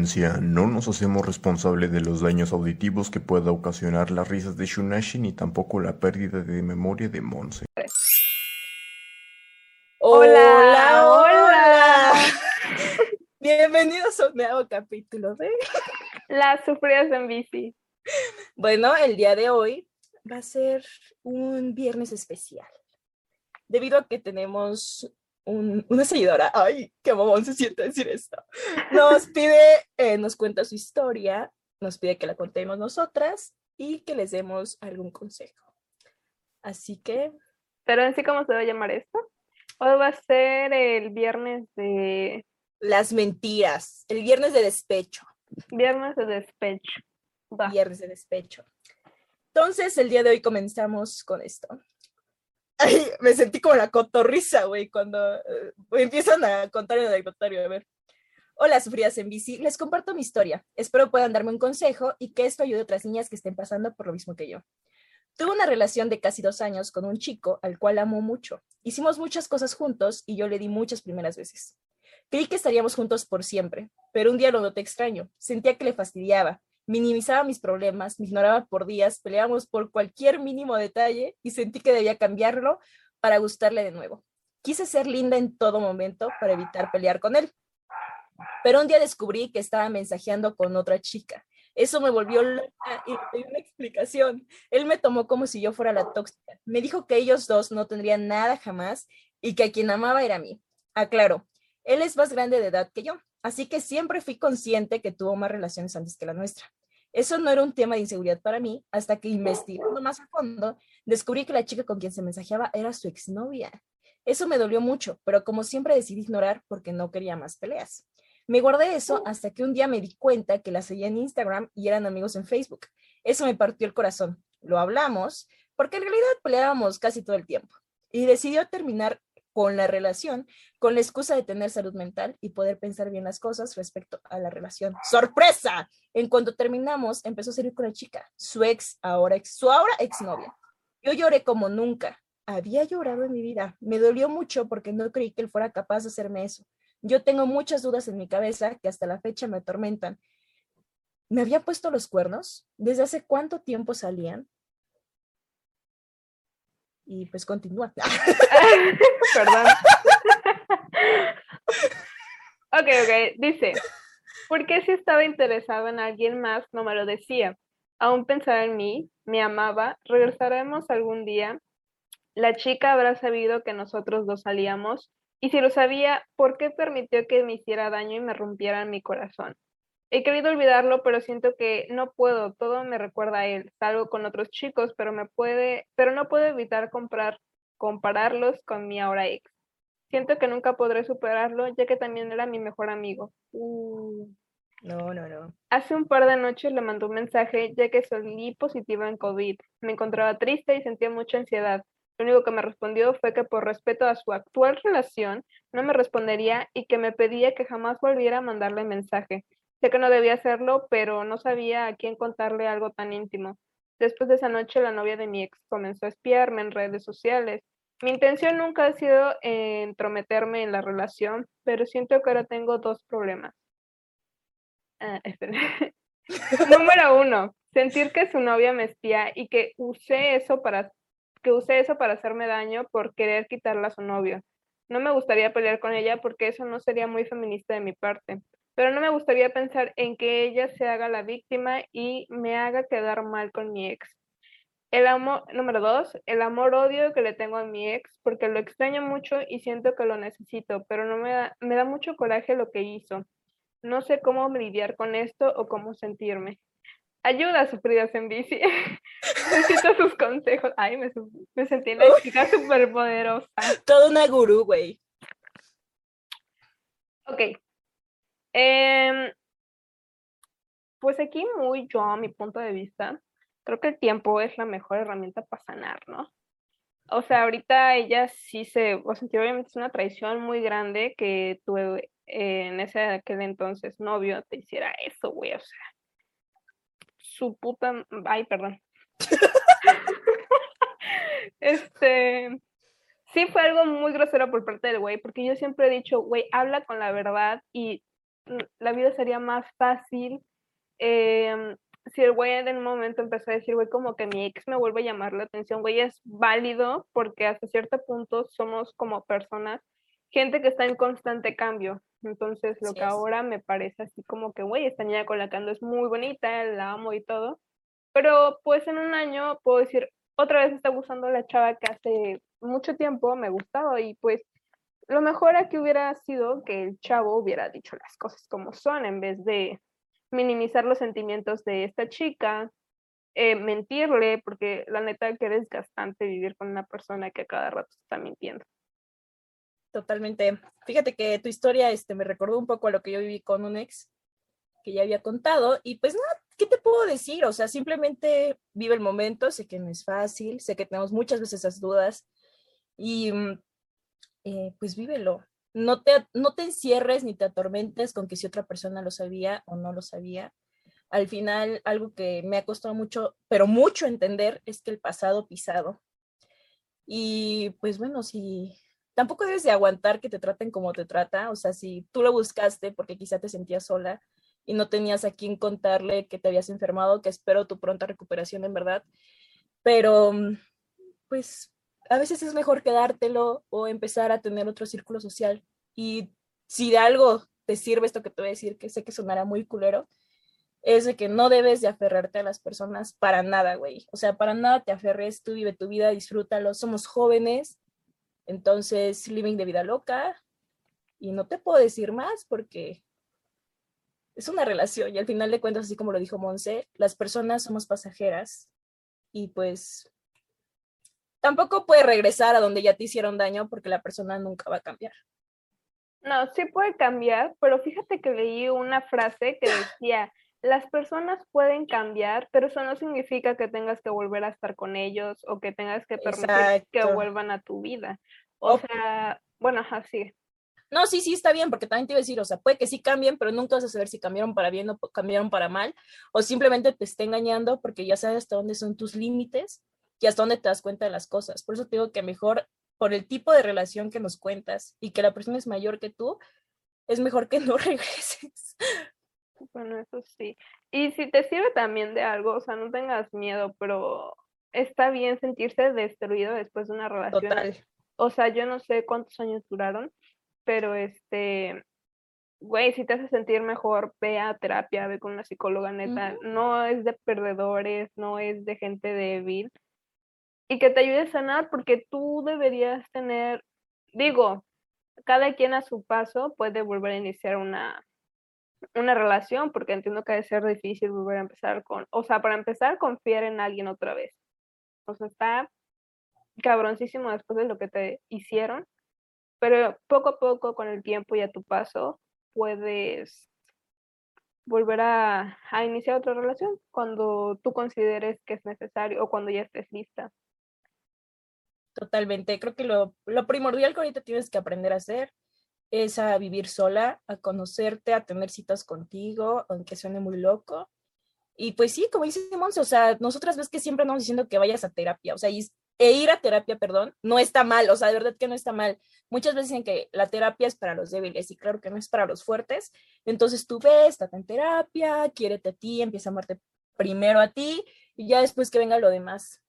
Advertencia, no nos hacemos responsable de los daños auditivos que pueda ocasionar las risas de Shunashi ni tampoco la pérdida de memoria de Monse. Hola, hola. Bienvenidos a un nuevo capítulo de Las sufridas en bici. Bueno, el día de hoy va a ser un viernes especial. Debido a que tenemos una seguidora, ay, qué mamón se siente decir esto, nos pide, eh, nos cuenta su historia, nos pide que la contemos nosotras y que les demos algún consejo. Así que... Pero en sí, ¿cómo se va a llamar esto? Hoy va a ser el viernes de... Las mentiras, el viernes de despecho. Viernes de despecho. Viernes de despecho. Entonces, el día de hoy comenzamos con esto. Me sentí como la cotorriza, güey, cuando eh, empiezan a contar el anecdotario. A ver. Hola, sufridas en bici. Les comparto mi historia. Espero puedan darme un consejo y que esto ayude a otras niñas que estén pasando por lo mismo que yo. Tuve una relación de casi dos años con un chico al cual amo mucho. Hicimos muchas cosas juntos y yo le di muchas primeras veces. Creí que estaríamos juntos por siempre, pero un día lo noté extraño. Sentía que le fastidiaba, minimizaba mis problemas, me ignoraba por días, peleábamos por cualquier mínimo detalle y sentí que debía cambiarlo para gustarle de nuevo. Quise ser linda en todo momento para evitar pelear con él. Pero un día descubrí que estaba mensajeando con otra chica. Eso me volvió loca y le una explicación. Él me tomó como si yo fuera la tóxica. Me dijo que ellos dos no tendrían nada jamás y que a quien amaba era mí. Aclaro, él es más grande de edad que yo, así que siempre fui consciente que tuvo más relaciones antes que la nuestra. Eso no era un tema de inseguridad para mí hasta que investigando más a fondo descubrí que la chica con quien se mensajeaba era su exnovia. Eso me dolió mucho, pero como siempre decidí ignorar porque no quería más peleas. Me guardé eso hasta que un día me di cuenta que la seguía en Instagram y eran amigos en Facebook. Eso me partió el corazón. Lo hablamos porque en realidad peleábamos casi todo el tiempo y decidió terminar con la relación con la excusa de tener salud mental y poder pensar bien las cosas respecto a la relación. ¡Sorpresa! En cuanto terminamos, empezó a salir con la chica, su ex, ahora ex, su ahora exnovia. Yo lloré como nunca. Había llorado en mi vida. Me dolió mucho porque no creí que él fuera capaz de hacerme eso. Yo tengo muchas dudas en mi cabeza que hasta la fecha me atormentan. ¿Me había puesto los cuernos? ¿Desde hace cuánto tiempo salían? Y pues continúa. Perdón. ok, ok, dice, ¿por qué si estaba interesado en alguien más no me lo decía? Aún pensaba en mí, me amaba, regresaremos algún día. La chica habrá sabido que nosotros dos salíamos y si lo sabía, ¿por qué permitió que me hiciera daño y me rompiera mi corazón? He querido olvidarlo, pero siento que no puedo, todo me recuerda a él. Salgo con otros chicos, pero me puede, pero no puedo evitar comprar, compararlos con mi ahora ex. Siento que nunca podré superarlo, ya que también era mi mejor amigo. Uh, no, no, no. Hace un par de noches le mandó un mensaje, ya que salí positiva en COVID. Me encontraba triste y sentía mucha ansiedad. Lo único que me respondió fue que por respeto a su actual relación, no me respondería y que me pedía que jamás volviera a mandarle mensaje. Sé que no debía hacerlo, pero no sabía a quién contarle algo tan íntimo. Después de esa noche, la novia de mi ex comenzó a espiarme en redes sociales. Mi intención nunca ha sido entrometerme en la relación, pero siento que ahora tengo dos problemas. Ah, Número uno, sentir que su novia me espía y que usé eso para que usé eso para hacerme daño por querer quitarla a su novio. No me gustaría pelear con ella porque eso no sería muy feminista de mi parte pero no me gustaría pensar en que ella se haga la víctima y me haga quedar mal con mi ex. El amor, número dos, el amor-odio que le tengo a mi ex, porque lo extraño mucho y siento que lo necesito, pero no me da, me da mucho coraje lo que hizo. No sé cómo lidiar con esto o cómo sentirme. Ayuda, sufridas en bici. Necesito sus consejos. Ay, me, me sentí la chica súper poderosa. Toda una gurú, güey. Ok, Em, pues aquí muy yo, a mi punto de vista, creo que el tiempo es la mejor herramienta para sanar, ¿no? O sea, ahorita ella sí se, o sea, obviamente es una traición muy grande que tu en ese aquel entonces novio te hiciera eso, güey, o sea, su puta, ay, perdón. este, sí fue algo muy grosero por parte del güey, porque yo siempre he dicho, güey, habla con la verdad y la vida sería más fácil em, si el güey en un momento empezó a decir, güey, como que mi ex me vuelve a llamar la atención, güey, es válido porque hasta cierto punto somos como personas, gente que está en constante cambio. Entonces, lo que ahora me parece así como que, güey, esta niña con la que ando es muy bonita, la amo y todo. Pero pues en un año puedo decir, otra vez está gustando la chava que hace mucho tiempo me gustaba y pues lo mejor aquí hubiera sido que el chavo hubiera dicho las cosas como son en vez de minimizar los sentimientos de esta chica, eh, mentirle, porque la neta que es desgastante vivir con una persona que a cada rato está mintiendo. Totalmente. Fíjate que tu historia este, me recordó un poco a lo que yo viví con un ex que ya había contado y pues nada, ¿qué te puedo decir? O sea, simplemente vive el momento, sé que no es fácil, sé que tenemos muchas veces esas dudas y mm, eh, pues vívelo no te, no te encierres ni te atormentes con que si otra persona lo sabía o no lo sabía. Al final, algo que me ha costado mucho, pero mucho entender, es que el pasado pisado. Y pues bueno, si tampoco debes de aguantar que te traten como te trata, o sea, si tú lo buscaste porque quizá te sentías sola y no tenías a quien contarle que te habías enfermado, que espero tu pronta recuperación en verdad, pero pues a veces es mejor quedártelo o empezar a tener otro círculo social. Y si de algo te sirve esto que te voy a decir, que sé que sonará muy culero, es de que no debes de aferrarte a las personas para nada, güey. O sea, para nada te aferres, tú vive tu vida, disfrútalo, somos jóvenes, entonces living de vida loca. Y no te puedo decir más porque es una relación y al final de cuentas, así como lo dijo Monse, las personas somos pasajeras y pues tampoco puede regresar a donde ya te hicieron daño porque la persona nunca va a cambiar. No, sí puede cambiar, pero fíjate que leí una frase que decía, las personas pueden cambiar, pero eso no significa que tengas que volver a estar con ellos o que tengas que permitir que vuelvan a tu vida. O sea, bueno, así. No, sí, sí, está bien, porque también te iba a decir, o sea, puede que sí cambien, pero nunca vas a saber si cambiaron para bien o cambiaron para mal, o simplemente te está engañando porque ya sabes hasta dónde son tus límites y hasta dónde te das cuenta de las cosas. Por eso te digo que mejor, por el tipo de relación que nos cuentas y que la persona es mayor que tú, es mejor que no regreses. Bueno, eso sí. Y si te sirve también de algo, o sea, no tengas miedo, pero está bien sentirse destruido después de una relación. Total. O sea, yo no sé cuántos años duraron, pero este, güey, si te hace sentir mejor, ve a terapia, ve con una psicóloga neta. No es de perdedores, no es de gente débil y que te ayude a sanar porque tú deberías tener, digo, cada quien a su paso puede volver a iniciar una, una relación porque entiendo que debe ser difícil volver a empezar con, o sea, para empezar, confiar en alguien otra vez. O sea, está cabroncísimo después de lo que te hicieron, pero poco a poco, con el tiempo y a tu paso, puedes volver a, a iniciar otra relación cuando tú consideres que es necesario o cuando ya estés lista. Totalmente. Creo que lo, primordial que ahorita tienes que aprender a hacer es a vivir sola, a conocerte, a tener citas contigo, aunque suene muy loco. Y pues sí, como dice Monse, o sea, nosotras ves que siempre andamos diciendo que vayas a terapia, o sea, e ir a terapia, perdón, no está mal, o sea, de verdad que no está mal. Muchas veces dicen que la terapia es para los débiles y claro que no es para los fuertes. Entonces tú ves, estás en terapia, quiérete a ti, empieza a amarte primero a ti y ya después que venga lo demás.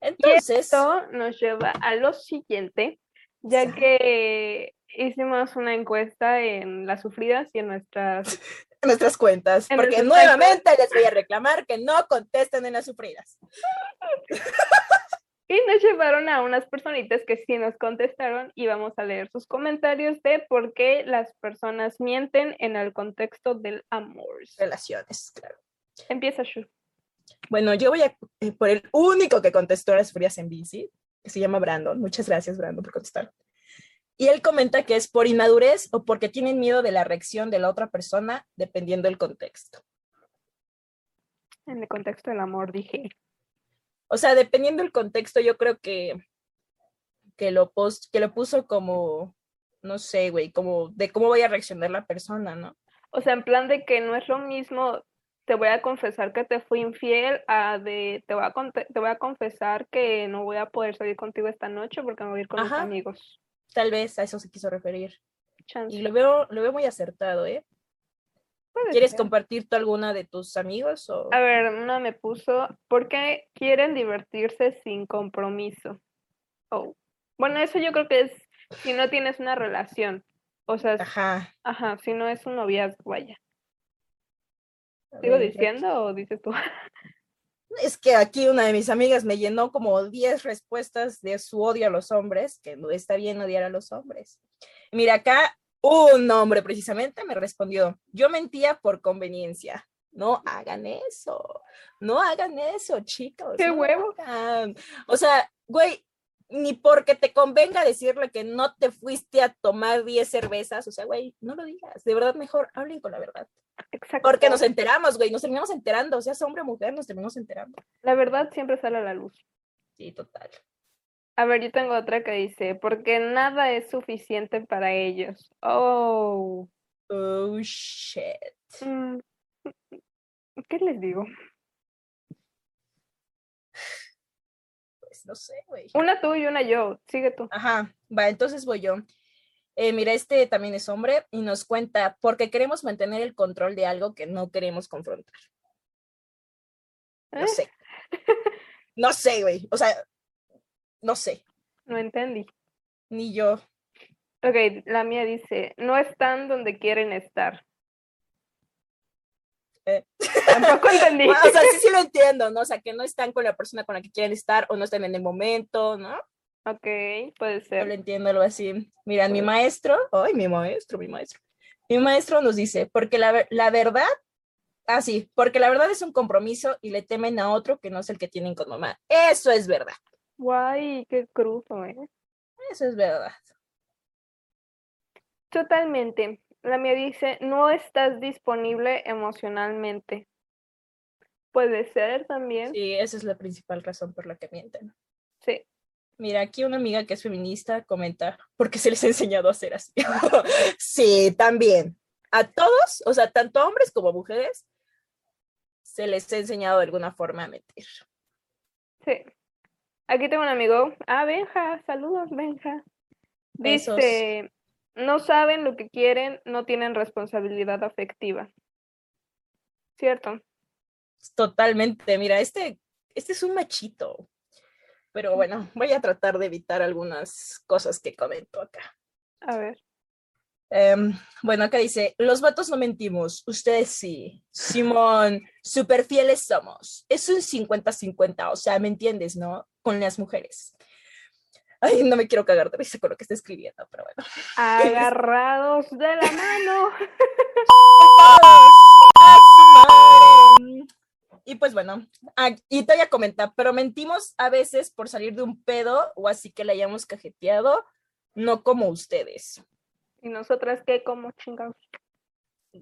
Entonces, esto nos lleva a lo siguiente, ya que hicimos una encuesta en las sufridas y en nuestras en nuestras cuentas, porque nuevamente les voy a reclamar que no contesten en las sufridas. y nos llevaron a unas personitas que sí nos contestaron y vamos a leer sus comentarios de por qué las personas mienten en el contexto del amor. Relaciones, claro. Empieza Shu. Bueno, yo voy a eh, por el único que contestó las frías en bici, que se llama Brandon. Muchas gracias, Brandon, por contestar. Y él comenta que es por inmadurez o porque tienen miedo de la reacción de la otra persona, dependiendo del contexto. En el contexto del amor, dije. O sea, dependiendo del contexto, yo creo que, que, lo, post, que lo puso como, no sé, güey, como de cómo voy a reaccionar la persona, ¿no? O sea, en plan de que no es lo mismo te voy a confesar que te fui infiel, a de, te, voy a, te voy a confesar que no voy a poder salir contigo esta noche porque me voy a ir con mis amigos. Tal vez a eso se quiso referir. chance. Y lo veo, lo veo muy acertado, ¿eh? Puede ¿Quieres ser. compartir tú alguna de tus amigos? O... A ver, una me puso, ¿por qué quieren divertirse sin compromiso? Oh. Bueno, eso yo creo que es si no tienes una relación. O sea, Ajá. ajá, si no es un noviazgo, vaya. ¿Sigo diciendo o dices tú? Es que aquí una de mis amigas me llenó como 10 respuestas de su odio a los hombres, que no está bien odiar a los hombres. Mira, acá un hombre precisamente me respondió, yo mentía por conveniencia. No hagan eso, no hagan eso, chicos. ¡Qué no hagan. O sea, güey, ni porque te convenga decirle que no te fuiste a tomar 10 cervezas, o sea, güey, no lo digas. De verdad, mejor hablen con la verdad. Exacto. Porque nos enteramos, güey, nos terminamos enterando, o sea, hombre o mujer, nos terminamos enterando. La verdad siempre sale a la luz. Sí, total. A ver, yo tengo otra que dice, porque nada es suficiente para ellos. Oh. Oh, shit. Mm, ¿Qué les digo? Pues no sé, güey. Una tú y una yo. Sigue tú. Ajá, va, entonces voy yo. Eh, mira, este también es hombre y nos cuenta, porque queremos mantener el control de algo que no queremos confrontar. No ¿Eh? sé. No sé, güey. O sea, no sé. No entendí. Ni yo. Ok, la mía dice, no están donde quieren estar. Eh. Tampoco entendí. Bueno, o sea, sí, sí lo entiendo, ¿no? O sea, que no están con la persona con la que quieren estar o no están en el momento, ¿no? Ok, puede Yo ser. lo entiendo algo así. Mira, mi maestro, ay, mi maestro, mi maestro. Mi maestro nos dice, porque la, la verdad, ah, sí, porque la verdad es un compromiso y le temen a otro que no es el que tienen con mamá. Eso es verdad, Guay, qué cruzo, ¿eh? eso es verdad. Totalmente. La mía dice, no estás disponible emocionalmente. Puede ser también. Sí, esa es la principal razón por la que mienten. Sí. Mira, aquí una amiga que es feminista comenta, porque se les ha enseñado a hacer así. sí, también. A todos, o sea, tanto hombres como mujeres, se les ha enseñado de alguna forma a mentir. Sí. Aquí tengo un amigo. Ah, Benja, saludos, Benja. Besos. No saben lo que quieren, no tienen responsabilidad afectiva. ¿Cierto? Totalmente, mira, este, este es un machito. Pero bueno, voy a tratar de evitar algunas cosas que comento acá. A ver. Em, bueno, acá dice, los vatos no mentimos, ustedes sí. Simón, súper fieles somos. Es un 50-50, o sea, ¿me entiendes, no? Con las mujeres. Ay, no me quiero cagar de risa con lo que está escribiendo, pero bueno. Agarrados de la mano. Y pues bueno, ah, y te voy a comentar, pero mentimos a veces por salir de un pedo o así que le hayamos cajeteado, no como ustedes. ¿Y nosotras qué? como chingados?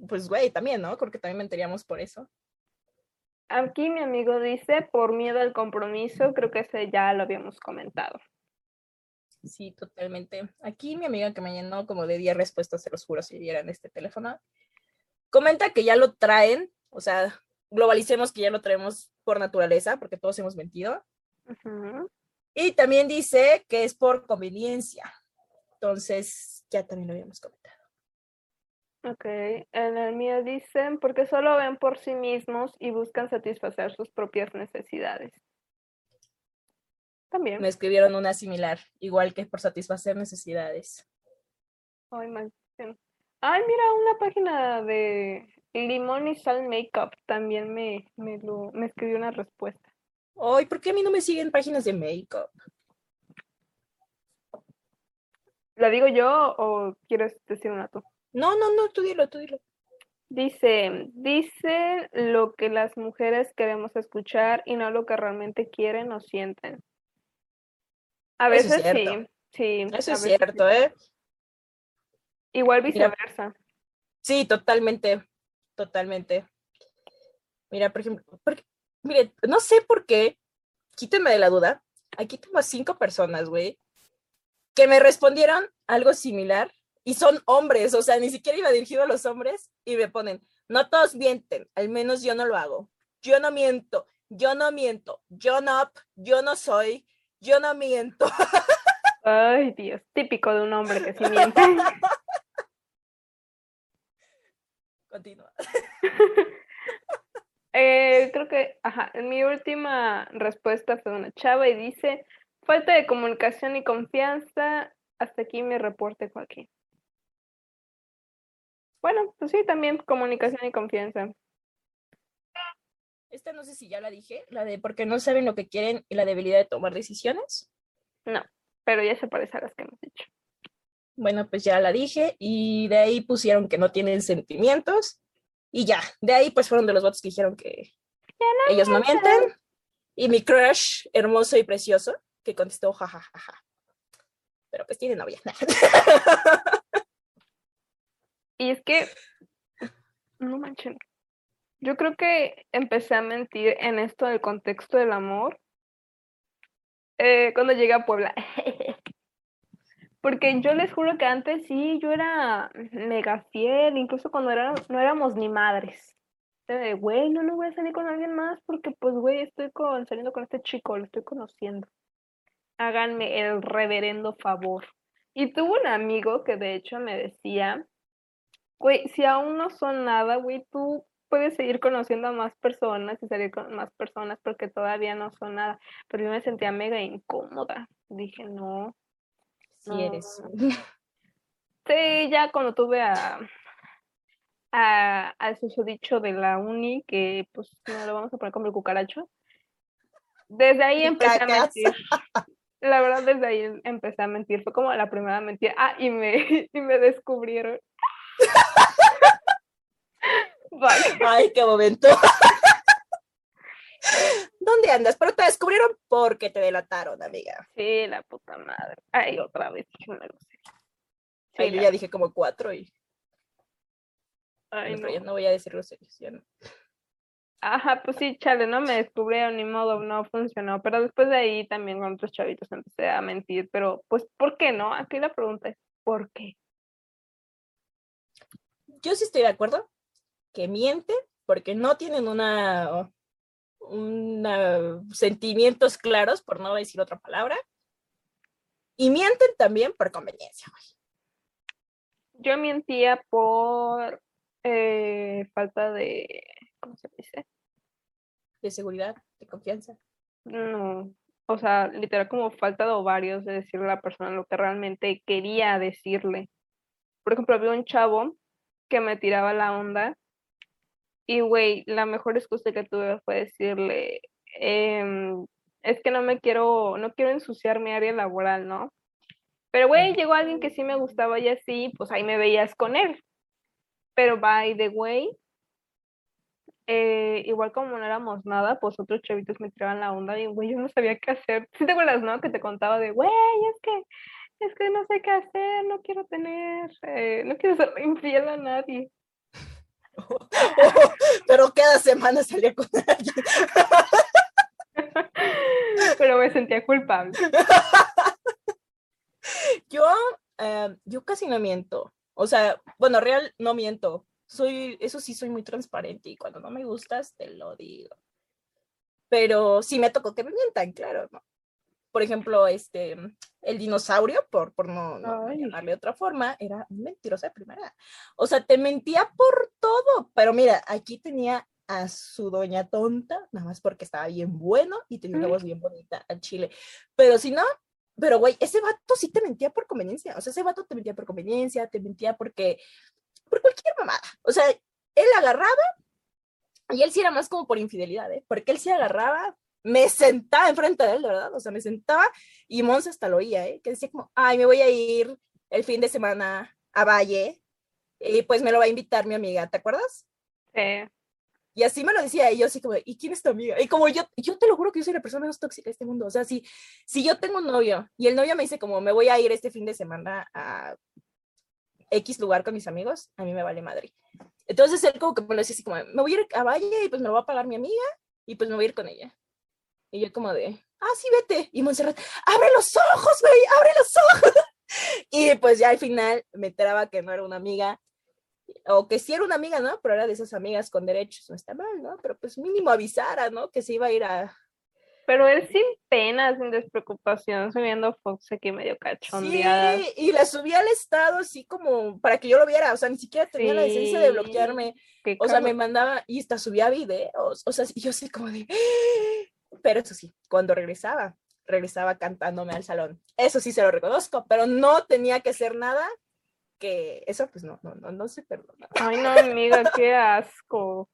Pues güey, también, ¿no? Porque también mentiríamos por eso. Aquí mi amigo dice, por miedo al compromiso, creo que ese ya lo habíamos comentado. Sí, totalmente. Aquí mi amiga que me llenó como de 10 respuestas, se los juro, si vieran este teléfono, comenta que ya lo traen, o sea, globalicemos que ya lo traemos por naturaleza, porque todos hemos mentido. Y también dice que es por conveniencia. Entonces, ya también lo habíamos comentado. Ok, en el mío dicen, porque solo ven por sí mismos y buscan satisfacer sus propias necesidades. También. Me escribieron una similar, igual que por satisfacer necesidades. Ay, maldición. Ay, mira, una página de limón y sal makeup también me, me, lo, me escribió una respuesta. Ay, ¿por qué a mí no me siguen páginas de make-up? ¿La digo yo o quieres decir una tú? No, no, no, tú dilo, tú dilo. Dice, dice lo que las mujeres queremos escuchar y no lo que realmente quieren o sienten. A Eso es veces sí, sí. Eso es veces cierto, sí. ¿eh? Igual Mira. viceversa. Sí, totalmente, totalmente. Mira, por ejemplo, porque, mire, no sé por qué, quítenme de la duda, aquí tengo a cinco personas, güey, que me respondieron algo similar y son hombres, o sea, ni siquiera iba dirigido a los hombres y me ponen, no todos mienten, al menos yo no lo hago, yo no miento, yo no miento, yo no, yo no soy, yo no miento. Ay, Dios, típico de un hombre que sí miente. Continúa. Eh, creo que, ajá, mi última respuesta fue una chava y dice, falta de comunicación y confianza. Hasta aquí mi reporte, Joaquín. Bueno, pues sí, también comunicación y confianza. Esta no sé si ya la dije, la de porque no saben lo que quieren y la debilidad de tomar decisiones. No, pero ya se parece a las que hemos dicho. Bueno, pues ya la dije y de ahí pusieron que no tienen sentimientos y ya, de ahí pues fueron de los votos que dijeron que ellos no mienten. Y mi crush, hermoso y precioso, que contestó jajajaja. Pero pues tiene novia. Y es que, no manchen, yo creo que empecé a mentir en esto del contexto del amor eh, cuando llegué a Puebla. Porque yo les juro que antes sí, yo era mega fiel, incluso cuando era, no éramos ni madres. Güey, no, no voy a salir con alguien más porque, pues, güey, estoy con, saliendo con este chico, lo estoy conociendo. Háganme el reverendo favor. Y tuve un amigo que de hecho me decía, güey, si aún no son nada, güey, tú puedes seguir conociendo a más personas y salir con más personas porque todavía no son nada. Pero yo me sentía mega incómoda. Dije, no, Si eres. Sí, ya cuando tuve a, a, al susodicho de la uni, que pues no lo vamos a poner como el cucaracho, desde ahí empecé a mentir. La verdad, desde ahí empecé a mentir. Fue como la primera mentira. Ah, y me, y me descubrieron. Vale. Ay, qué momento. ¿Dónde andas? Pero te descubrieron porque te delataron, amiga. Sí, la puta madre. Ay, otra vez. Sí, Ay, yo la- ya dije como cuatro y ay, pero no. ya no voy a decir groserías. ya no. Ajá, pues sí, chale, no me descubrieron, ni modo, no funcionó. Pero después de ahí también con otros chavitos empecé a mentir. Pero, pues, ¿por qué no? Aquí la pregunta es, ¿por qué? Yo sí estoy de acuerdo que mienten porque no tienen una, una sentimientos claros, por no decir otra palabra. Y mienten también por conveniencia. Yo mentía por eh, falta de, ¿cómo se dice? De seguridad, de confianza. No, o sea, literal como falta de ovarios de decirle a la persona lo que realmente quería decirle. Por ejemplo, había un chavo que me tiraba la onda y, güey, la mejor excusa que tuve fue decirle, em, es que no me quiero, no quiero ensuciar mi área laboral, ¿no? Pero, güey, llegó alguien que sí me gustaba y así, pues ahí me veías con él. Pero, by the way, eh, igual como no éramos nada, pues otros chavitos me tiraban la onda y, güey, yo no sabía qué hacer. ¿Sí te acuerdas, no? Que te contaba de, güey, es que, es que no sé qué hacer, no quiero tener, eh, no quiero ser infiel a nadie. pero cada semana salía con alguien. Pero me sentía culpable. Yo, eh, yo casi no miento. O sea, bueno, real no miento. Soy, eso sí, soy muy transparente y cuando no me gustas, te lo digo. Pero sí me tocó que me mientan, claro, ¿no? Por ejemplo, este, el dinosaurio, por, por no, no llamarle de otra forma, era un mentiroso de primera. O sea, te mentía por todo. Pero mira, aquí tenía a su doña tonta, nada más porque estaba bien bueno y tenía una voz bien bonita al chile. Pero si no, pero güey, ese vato sí te mentía por conveniencia. O sea, ese vato te mentía por conveniencia, te mentía porque, por cualquier mamada. O sea, él agarraba y él sí era más como por infidelidad, ¿eh? Porque él sí agarraba, me sentaba enfrente de él, de verdad. O sea, me sentaba y Monza hasta lo oía, ¿eh? Que decía como, ay, me voy a ir el fin de semana a Valle y pues me lo va a invitar mi amiga, ¿te acuerdas? Sí. Y así me lo decía, y yo así como, ¿y quién es tu amiga? Y como yo, yo te lo juro que yo soy la persona menos tóxica de este mundo. O sea, si, si yo tengo un novio y el novio me dice como, me voy a ir este fin de semana a X lugar con mis amigos, a mí me vale madre. Entonces él como que me lo decía así como, me voy a ir a Valle y pues me lo va a pagar mi amiga y pues me voy a ir con ella. Y yo como de, ah, sí, vete. Y Montserrat, abre los ojos, güey, abre los ojos. Y pues ya al final me enteraba que no era una amiga, o que sí era una amiga, ¿no? Pero era de esas amigas con derechos, no está mal, ¿no? Pero pues mínimo avisara, ¿no? Que se iba a ir a, Pero él sin pena, sin despreocupación, subiendo fotos aquí medio cachondeadas. Sí, y la subí al estado así como para que yo lo viera, o sea, ni siquiera tenía la decencia de Sí, bloquearme. qué O sea, me mandaba y hasta subía videos, o sea, y yo así como de... Pero eso sí, cuando regresaba, regresaba cantándome al salón. Eso sí se lo reconozco, pero no tenía que hacer nada que eso pues no, no, no, no se perdona. Ay, no, amiga, qué asco.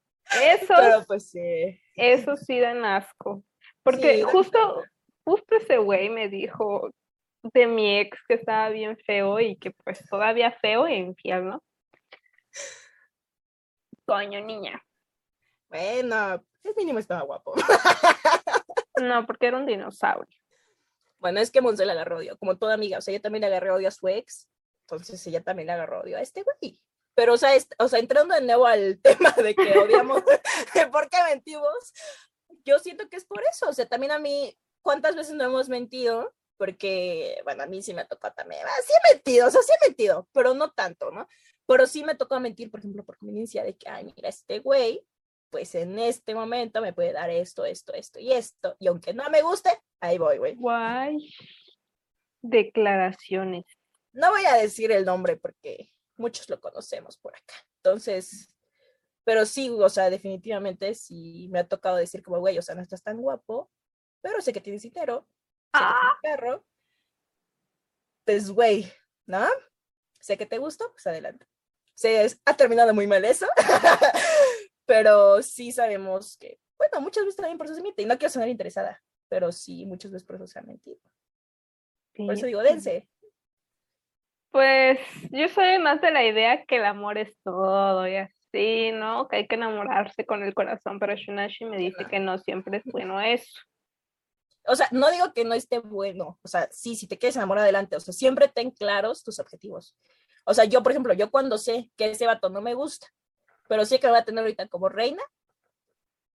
Pero pues sí. esos sí dan asco. Porque Sí, justo, justo ese güey me dijo de mi ex que estaba bien feo y que pues todavía feo e infiel, ¿no? Coño, niña. Bueno, el mínimo estaba guapo. No, porque era un dinosaurio. Bueno, es que Monse le agarró odio, como toda amiga. O sea, ella también le agarró odio a su ex. Entonces ella también le agarró odio a este güey. Pero, o sea, est- o sea, entrando de nuevo al tema de que odiamos, de por qué mentimos, yo siento que es por eso. O sea, también a mí, ¿cuántas veces no hemos mentido? Porque, bueno, a mí sí me tocó también. Ah, sí he mentido, o sea, sí he mentido, pero no tanto, ¿no? Pero sí me tocó mentir, por ejemplo, por conveniencia de que, ay, mira, este güey, pues en este momento me puede dar esto, esto, esto y esto. Y aunque no me guste, ahí voy, güey. Guay. Declaraciones. No voy a decir el nombre porque muchos lo conocemos por acá. Entonces, pero sí, o sea, definitivamente sí me ha tocado decir como, güey, o sea, no estás tan guapo, pero sé que tienes dinero, sé que Ah. tienes carro. Pues, güey, ¿no? Sé que te gustó, pues adelante. Se ha terminado muy mal eso, pero sí sabemos que, bueno, muchas veces también por eso se miente, y no quiero sonar interesada, pero sí, muchas veces por eso se ha mentido. Por eso digo, dense. Pues yo soy más de la idea que el amor es todo y así, ¿no? Que hay que enamorarse con el corazón, pero Shunashi me dice no. que no siempre es bueno eso. o sea, no digo que no esté bueno, o sea, sí, si te quieres enamorar adelante, o sea, siempre ten claros tus objetivos. O sea, yo, por ejemplo, yo cuando sé que ese vato no me gusta, pero sé que va a tener ahorita como reina,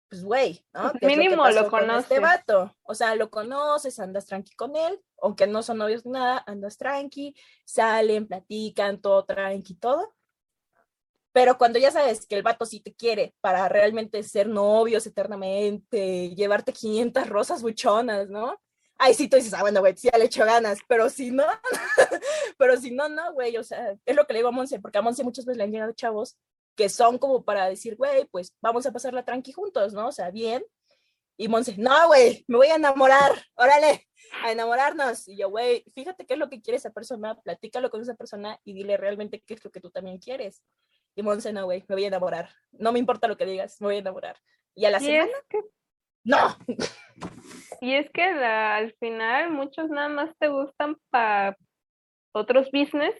pues güey, ¿no? Pues ¿Qué es que mínimo lo pasó con Este conoces. vato, o sea, lo conoces, andas tranqui con él, aunque no son novios ni nada, andas tranqui, salen, platican, todo tranqui, todo. Pero cuando ya sabes que el vato sí te quiere para realmente ser novios eternamente, llevarte 500 rosas buchonas, ¿no? Ahí sí tú dices, ah, bueno, güey, sí ya le echo ganas, pero si no, pero si no, no, güey, o sea, es lo que le digo a Monse, porque a Monse muchas veces le han llegado chavos que son como para decir, güey, pues vamos a pasarla tranqui juntos, ¿no? O sea, bien. Y Monse, no, güey, me voy a enamorar, órale, a enamorarnos. Y yo, güey, fíjate qué es lo que quiere esa persona, platícalo con esa persona y dile realmente qué es lo que tú también quieres. Y Monse, no, güey, me voy a enamorar. No me importa lo que digas, me voy a enamorar. Y a la Y semana, es que, no. y es que la- al final muchos nada más te gustan para otros business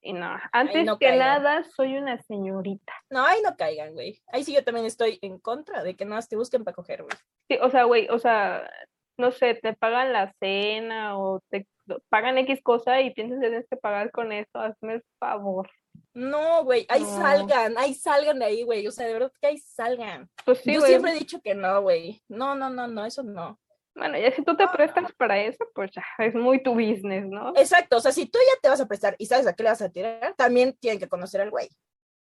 y, no, antes no que caigan. nada soy una señorita. No, ahí no caigan, güey. Ahí sí yo también estoy en contra de que nada te busquen para coger, güey. Sí, o sea, güey, o sea, no sé, te pagan la cena o te pagan X cosa y piensas que tienes que pagar con eso, hazme el favor. No, güey, ahí No. salgan, ahí salgan de ahí, güey. O sea, de verdad que ahí salgan. Pues sí, yo siempre he dicho que no, güey. No, no, no, no, eso no. Bueno, ya si tú te prestas para eso, pues ya, es muy tu business, ¿no? Exacto, o sea, si tú ya te vas a prestar y sabes a qué le vas a tirar, también tienen que conocer al güey.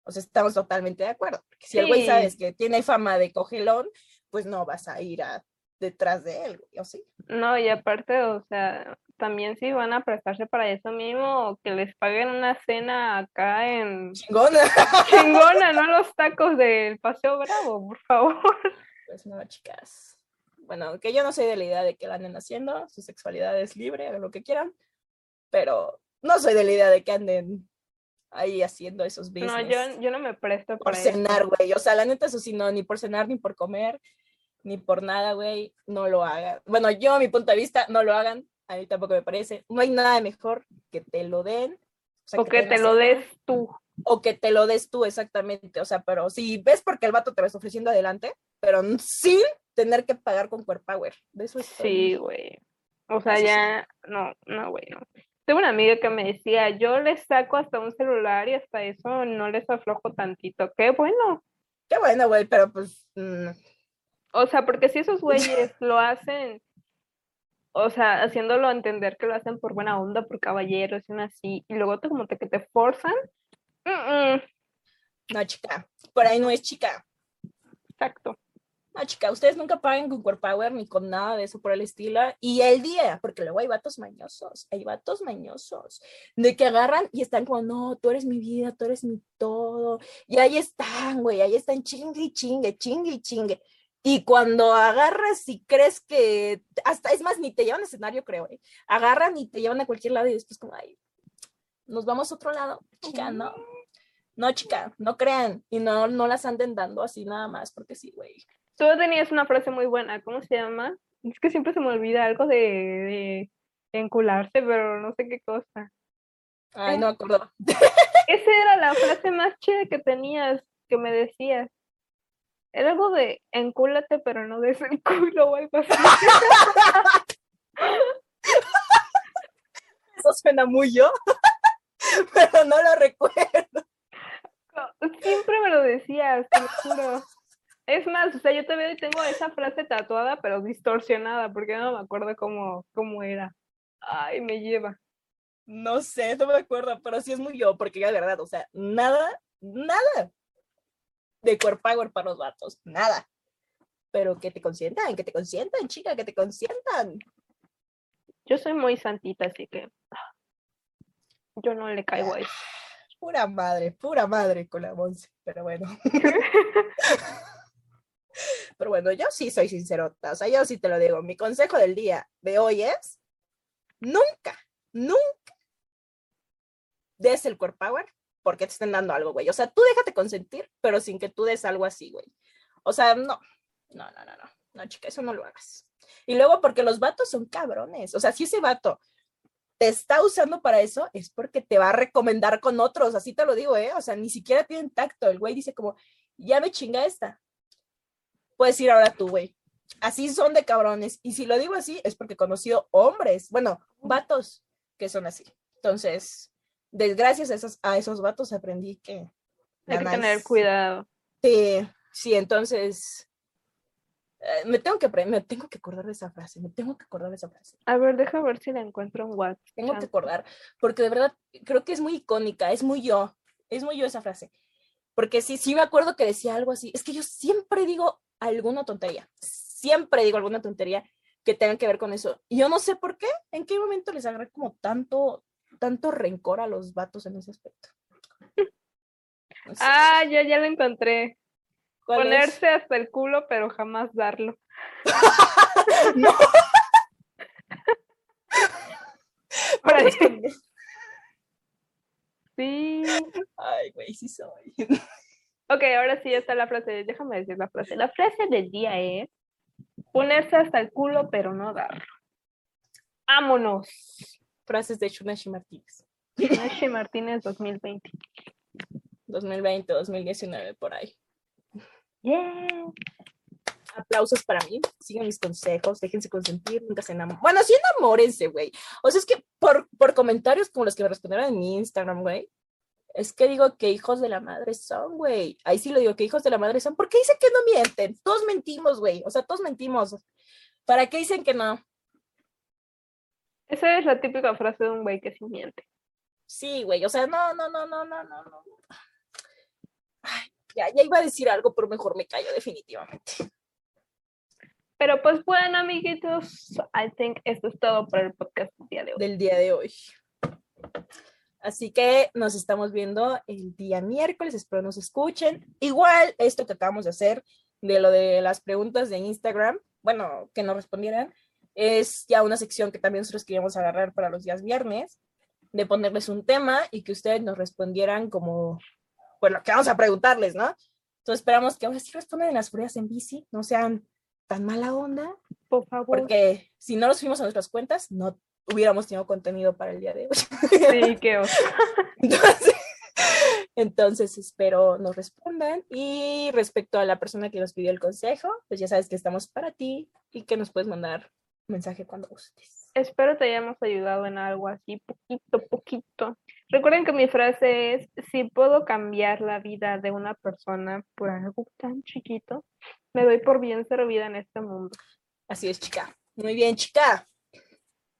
O sea, estamos totalmente de acuerdo. Porque si el güey Sí. sabes que tiene fama de cogelón, pues no vas a ir a, detrás de él, güey, ¿o sí? No, y aparte, o sea, también si van a prestarse para eso mismo, que les paguen una cena acá en Chingona. chingona, no los tacos del Paseo Bravo, por favor. Pues no, chicas. Bueno, que yo no soy de la idea de que la anden haciendo, su sexualidad es libre, hagan lo que quieran, pero no soy de la idea de que anden ahí haciendo esos business. No, yo, yo no me presto por para cenar, güey. O sea, la neta, eso sí, no, ni por cenar, ni por comer, ni por nada, güey, no lo hagan. Bueno, yo, a mi punto de vista, no lo hagan. A mí tampoco me parece. No hay nada mejor que te lo den. sea, O que te lo des tú. O que te lo des tú, exactamente. O sea, pero si ves porque el vato te lo está ofreciendo adelante, pero sin tener que pagar con Core Power. De eso es. Sí, güey. O sea, Eso sí. ya, no, no, güey, no. Tengo una amiga que me decía, yo les saco hasta un celular y hasta eso no les aflojo tantito. Qué bueno. Qué bueno, güey, pero pues. mm, O sea, porque si esos güeyes lo hacen, o sea, haciéndolo entender que lo hacen por buena onda, por caballeros y una así, y luego te, como te, que te forzan, mm, mm, no, chica. Por ahí no es chica. exacto. No, chica, ustedes nunca paguen con Core Power ni con nada de eso por el estilo. Y el día, porque luego hay vatos mañosos, hay vatos mañosos, de que agarran y están como, no, tú eres mi vida, tú eres mi todo. Y ahí están, güey, ahí están chingue y chingue, chingue y chingue. Y cuando agarras y crees que, hasta, es más, ni te llevan al escenario, creo, ¿eh? agarran y te llevan a cualquier lado y después como, ay, nos vamos a otro lado, chica, no. No, chica, no crean y no, no las anden dando así nada más, porque sí, güey. Tú tenías una frase muy buena, ¿cómo se llama? Es que siempre se me olvida algo de, de encularse, pero no sé qué cosa. Ay, no acuerdo. Esa era la frase más chida que tenías, que me decías. Era algo de encúlate, pero no des el culo o algo así. Eso suena muy yo, pero no lo recuerdo. Siempre me lo decías, te lo juro. Es más, o sea, yo y tengo esa frase tatuada, pero distorsionada, porque no me acuerdo cómo, cómo era. Ay, me lleva. No sé, no me acuerdo, pero sí es muy yo, porque ya de verdad, o sea, nada, nada de core power para los vatos, nada. Pero que te consientan, que te consientan, chica, que te consientan. Yo soy muy santita, así que ah, yo no le caigo a eso. Pura madre, pura madre con la Monse, pero bueno. pero bueno, yo sí soy sincerota, o sea, yo sí te lo digo. Mi consejo del día de hoy es nunca, nunca des el core power porque te estén dando algo, güey. O sea, tú déjate consentir, pero sin que tú des algo así, güey. O sea, no, no, no, no, no, no, chica, eso no lo hagas. Y luego porque los vatos son cabrones. O sea, si ese vato te está usando para eso, es porque te va a recomendar con otros, así te lo digo, ¿eh? O sea, ni siquiera tienen tacto. El güey dice como, ya me chinga esta. Puedes ir ahora tú, güey. Así son de cabrones. Y si lo digo así, es porque he conocido hombres, bueno, vatos que son así. Entonces, gracias a esos, a esos vatos aprendí que... Hay que tener cuidado. Sí, sí, entonces eh, me tengo que me tengo que acordar de esa frase, me tengo que acordar de esa frase. A ver, deja ver si la encuentro en WhatsApp. Tengo que acordar, porque de verdad creo que es muy icónica, es muy yo, es muy yo esa frase. Porque sí, sí me acuerdo que decía algo así, es que yo siempre digo alguna tontería, siempre digo alguna tontería que tenga que ver con eso. Y yo no sé por qué, en qué momento les agarré como tanto, tanto rencor a los vatos en ese aspecto. Ah, ya, ya lo encontré. Ponerse hasta el culo, pero jamás darlo. no. Sí. Ay, güey, sí soy. Ok, ahora sí está la frase. Déjame decir la frase. La frase del día es ponerse hasta el culo, pero no darlo. ¡Vámonos! Frases de Shunashi Martínez. Shunashi Martínez 2020. 2020, 2019, por ahí. Yeah. Aplausos para mí, sigan mis consejos, déjense consentir, nunca se enamoren. Bueno, sí enamórense, güey. O sea, es que por, por comentarios como los que me respondieron en mi Instagram, güey, es que digo que hijos de la madre son, güey. Ahí sí lo digo, que hijos de la madre son. ¿Por qué dicen que no mienten? Todos mentimos, güey. O sea, todos mentimos. ¿Para qué dicen que no? Esa es la típica frase de un güey que sí miente. Sí, güey. O sea, no, no, no, no, no, no. Ay, ya, ya iba a decir algo, pero mejor me callo definitivamente. Pero pues bueno, amiguitos, I think esto es todo por el podcast del día de hoy. Del día de hoy. Así que nos estamos viendo el día miércoles, espero nos escuchen. Igual esto que acabamos de hacer de lo de las preguntas de Instagram, bueno, que nos respondieran, es ya una sección que también nosotros queríamos agarrar para los días viernes, de ponerles un tema y que ustedes nos respondieran como, bueno, que vamos a preguntarles, ¿no? Entonces esperamos que ahora sí respondan en las furias en bici, no sean tan mala onda. Por favor. Porque si no los fuimos a nuestras cuentas, no hubiéramos tenido contenido para el día de hoy. Sí, qué entonces, entonces, espero nos respondan. Y respecto a la persona que nos pidió el consejo, pues ya sabes que estamos para ti y que nos puedes mandar mensaje cuando gustes. Espero te hayamos ayudado en algo así, poquito, poquito. Recuerden que mi frase es, si puedo cambiar la vida de una persona por algo tan chiquito, me doy por bien servida en este mundo. Así es, chica. Muy bien, chica.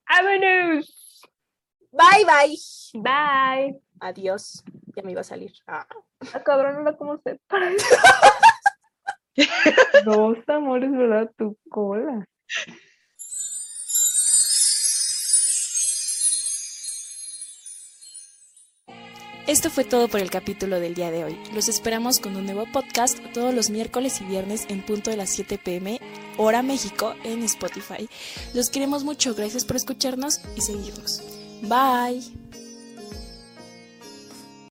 ¡Vámonos! Bye, bye. Bye. Adiós. Ya me iba a salir. Ah, ah cabrón, no cómo se Dos amores, ¿verdad? Tu cola. Esto fue todo por el capítulo del día de hoy. Los esperamos con un nuevo podcast todos los miércoles y viernes en punto de las 7 pm, hora México, en Spotify. Los queremos mucho, gracias por escucharnos y seguirnos. Bye.